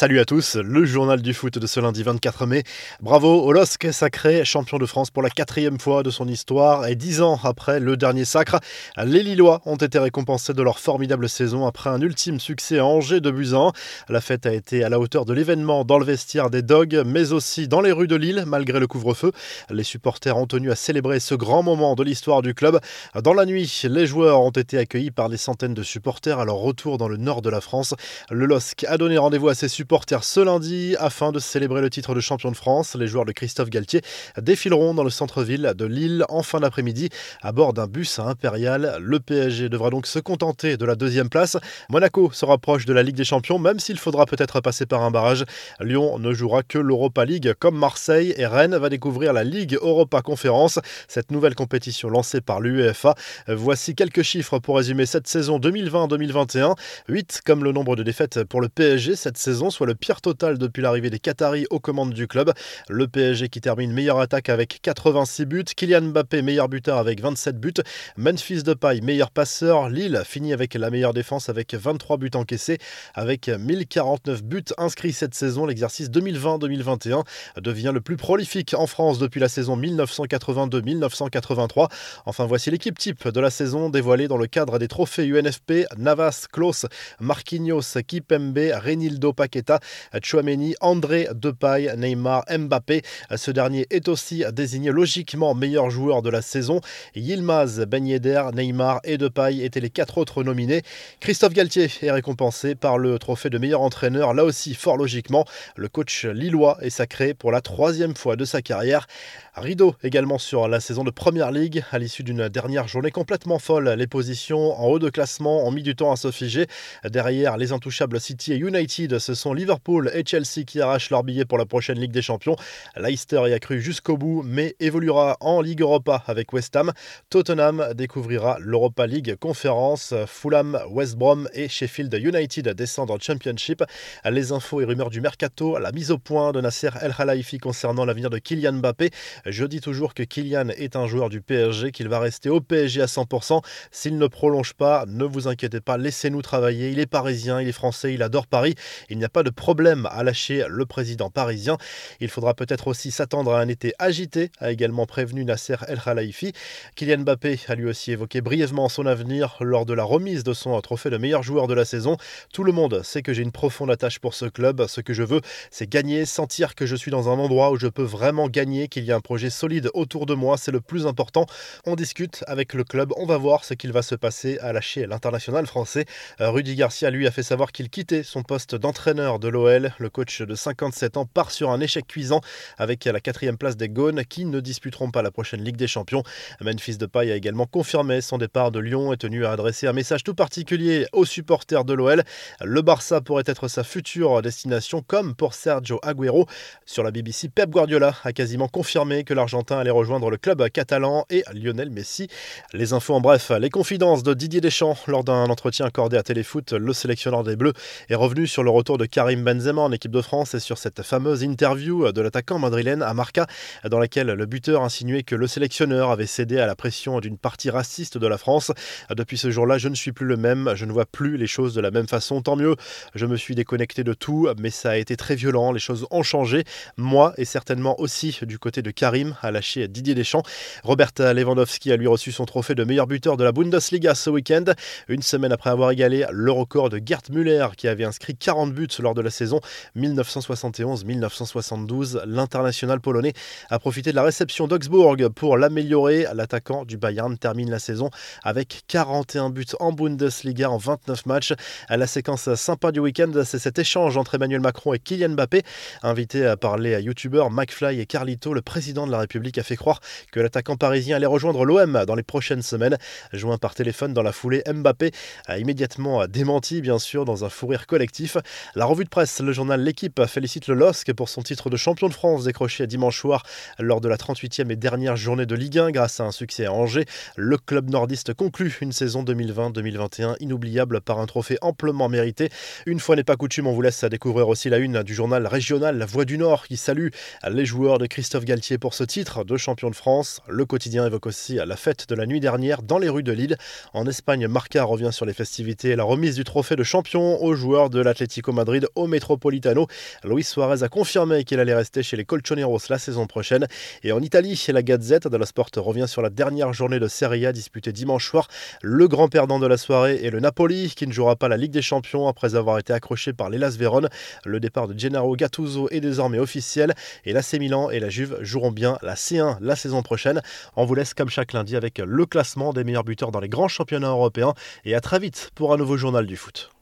Salut à tous, le journal du foot de ce lundi 24 mai. Bravo au LOSC sacré champion de France pour la quatrième fois de son histoire et dix ans après le dernier sacre. Les Lillois ont été récompensés de leur formidable saison après un ultime succès à Angers de Buzan. La fête a été à la hauteur de l'événement dans le vestiaire des Dogs, mais aussi dans les rues de Lille malgré le couvre-feu. Les supporters ont tenu à célébrer ce grand moment de l'histoire du club. Dans la nuit, les joueurs ont été accueillis par des centaines de supporters à leur retour dans le nord de la France. Le LOSC a donné rendez-vous à ses supporters ce lundi afin de célébrer le titre de champion de France. Les joueurs de Christophe Galtier défileront dans le centre-ville de Lille en fin d'après-midi à bord d'un bus à Impérial. Le PSG devra donc se contenter de la deuxième place. Monaco se rapproche de la Ligue des Champions, même s'il faudra peut-être passer par un barrage. Lyon ne jouera que l'Europa League comme Marseille et Rennes va découvrir la Ligue Europa Conférence, cette nouvelle compétition lancée par l'UEFA. Voici quelques chiffres pour résumer cette saison 2020-2021. 8 comme le nombre de défaites pour le PSG cette saison le pire total depuis l'arrivée des Qataris aux commandes du club. Le PSG qui termine meilleure attaque avec 86 buts, Kylian Mbappé meilleur buteur avec 27 buts, Memphis Depay meilleur passeur, Lille finit avec la meilleure défense avec 23 buts encaissés, avec 1049 buts inscrits cette saison. L'exercice 2020-2021 devient le plus prolifique en France depuis la saison 1982-1983. Enfin, voici l'équipe type de la saison dévoilée dans le cadre des trophées UNFP Navas, Klaus, Marquinhos, Kipembe, Renildo Chouameni, André Depay, Neymar, Mbappé. Ce dernier est aussi désigné logiquement meilleur joueur de la saison. Yilmaz, Ben Yedder, Neymar et Depay étaient les quatre autres nominés. Christophe Galtier est récompensé par le trophée de meilleur entraîneur. Là aussi, fort logiquement, le coach lillois est sacré pour la troisième fois de sa carrière. Rideau également sur la saison de Première Ligue à l'issue d'une dernière journée complètement folle. Les positions en haut de classement ont mis du temps à se figer. Derrière, les intouchables City et United, ce sont Liverpool et Chelsea qui arrachent leur billet pour la prochaine Ligue des Champions. Leicester y a cru jusqu'au bout, mais évoluera en Ligue Europa avec West Ham. Tottenham découvrira l'Europa League Conférence. Fulham, West Brom et Sheffield United descendent en Championship. Les infos et rumeurs du mercato, la mise au point de Nasser El Khelaifi concernant l'avenir de Kylian Mbappé. Je dis toujours que Kylian est un joueur du PSG, qu'il va rester au PSG à 100%. S'il ne prolonge pas, ne vous inquiétez pas, laissez-nous travailler. Il est parisien, il est français, il adore Paris. Il n'y a pas de problème à lâcher le président parisien. Il faudra peut-être aussi s'attendre à un été agité, a également prévenu Nasser El Khelaifi. Kylian Mbappé a lui aussi évoqué brièvement son avenir lors de la remise de son trophée de meilleur joueur de la saison. Tout le monde sait que j'ai une profonde attache pour ce club. Ce que je veux, c'est gagner, sentir que je suis dans un endroit où je peux vraiment gagner, qu'il y a un projet solide autour de moi. C'est le plus important. On discute avec le club. On va voir ce qu'il va se passer à lâcher l'international français. Rudy Garcia, lui, a fait savoir qu'il quittait son poste d'entraîneur de l'OL. Le coach de 57 ans part sur un échec cuisant avec la quatrième place des Gaunes qui ne disputeront pas la prochaine Ligue des Champions. Memphis Depay a également confirmé son départ de Lyon et tenu à adresser un message tout particulier aux supporters de l'OL. Le Barça pourrait être sa future destination comme pour Sergio Agüero. Sur la BBC, Pep Guardiola a quasiment confirmé que l'Argentin allait rejoindre le club catalan et Lionel Messi. Les infos en bref, les confidences de Didier Deschamps lors d'un entretien accordé à Téléfoot, le sélectionneur des Bleus est revenu sur le retour de Karim Benzema en équipe de France et sur cette fameuse interview de l'attaquant madrilène à Marca, dans laquelle le buteur insinuait que le sélectionneur avait cédé à la pression d'une partie raciste de la France. Depuis ce jour-là, je ne suis plus le même, je ne vois plus les choses de la même façon, tant mieux. Je me suis déconnecté de tout, mais ça a été très violent, les choses ont changé. Moi et certainement aussi du côté de Karim, a lâché Didier Deschamps. Robert Lewandowski a lui reçu son trophée de meilleur buteur de la Bundesliga ce week-end, une semaine après avoir égalé le record de Gerd Müller qui avait inscrit 40 buts lors de la saison 1971-1972. L'international polonais a profité de la réception d'Augsbourg pour l'améliorer. L'attaquant du Bayern termine la saison avec 41 buts en Bundesliga en 29 matchs. La séquence sympa du week-end, c'est cet échange entre Emmanuel Macron et Kylian Mbappé. Invité par les youtubeurs McFly et Carlito, le président de la République a fait croire que l'attaquant parisien allait rejoindre l'OM dans les prochaines semaines. Joint par téléphone dans la foulée, Mbappé a immédiatement démenti, bien sûr, dans un fou rire collectif. La revue de presse, le journal L'équipe félicite le LOSC pour son titre de champion de France décroché dimanche soir lors de la 38e et dernière journée de Ligue 1 grâce à un succès à Angers. Le club nordiste conclut une saison 2020-2021 inoubliable par un trophée amplement mérité. Une fois n'est pas coutume, on vous laisse découvrir aussi la une du journal régional La Voix du Nord qui salue les joueurs de Christophe Galtier pour ce titre de champion de France. Le quotidien évoque aussi la fête de la nuit dernière dans les rues de Lille. En Espagne, Marca revient sur les festivités et la remise du trophée de champion aux joueurs de l'Atlético Madrid au Metropolitano. Luis Suarez a confirmé qu'il allait rester chez les Colchoneros la saison prochaine. Et en Italie, la Gazette de la Sport revient sur la dernière journée de Serie A disputée dimanche soir. Le grand perdant de la soirée est le Napoli, qui ne jouera pas la Ligue des Champions après avoir été accroché par l'Elas Vérone. Le départ de Gennaro Gattuso est désormais officiel et l'AC Milan et la Juve joueront la C1 la saison prochaine. On vous laisse comme chaque lundi avec le classement des meilleurs buteurs dans les grands championnats européens et à très vite pour un nouveau journal du foot.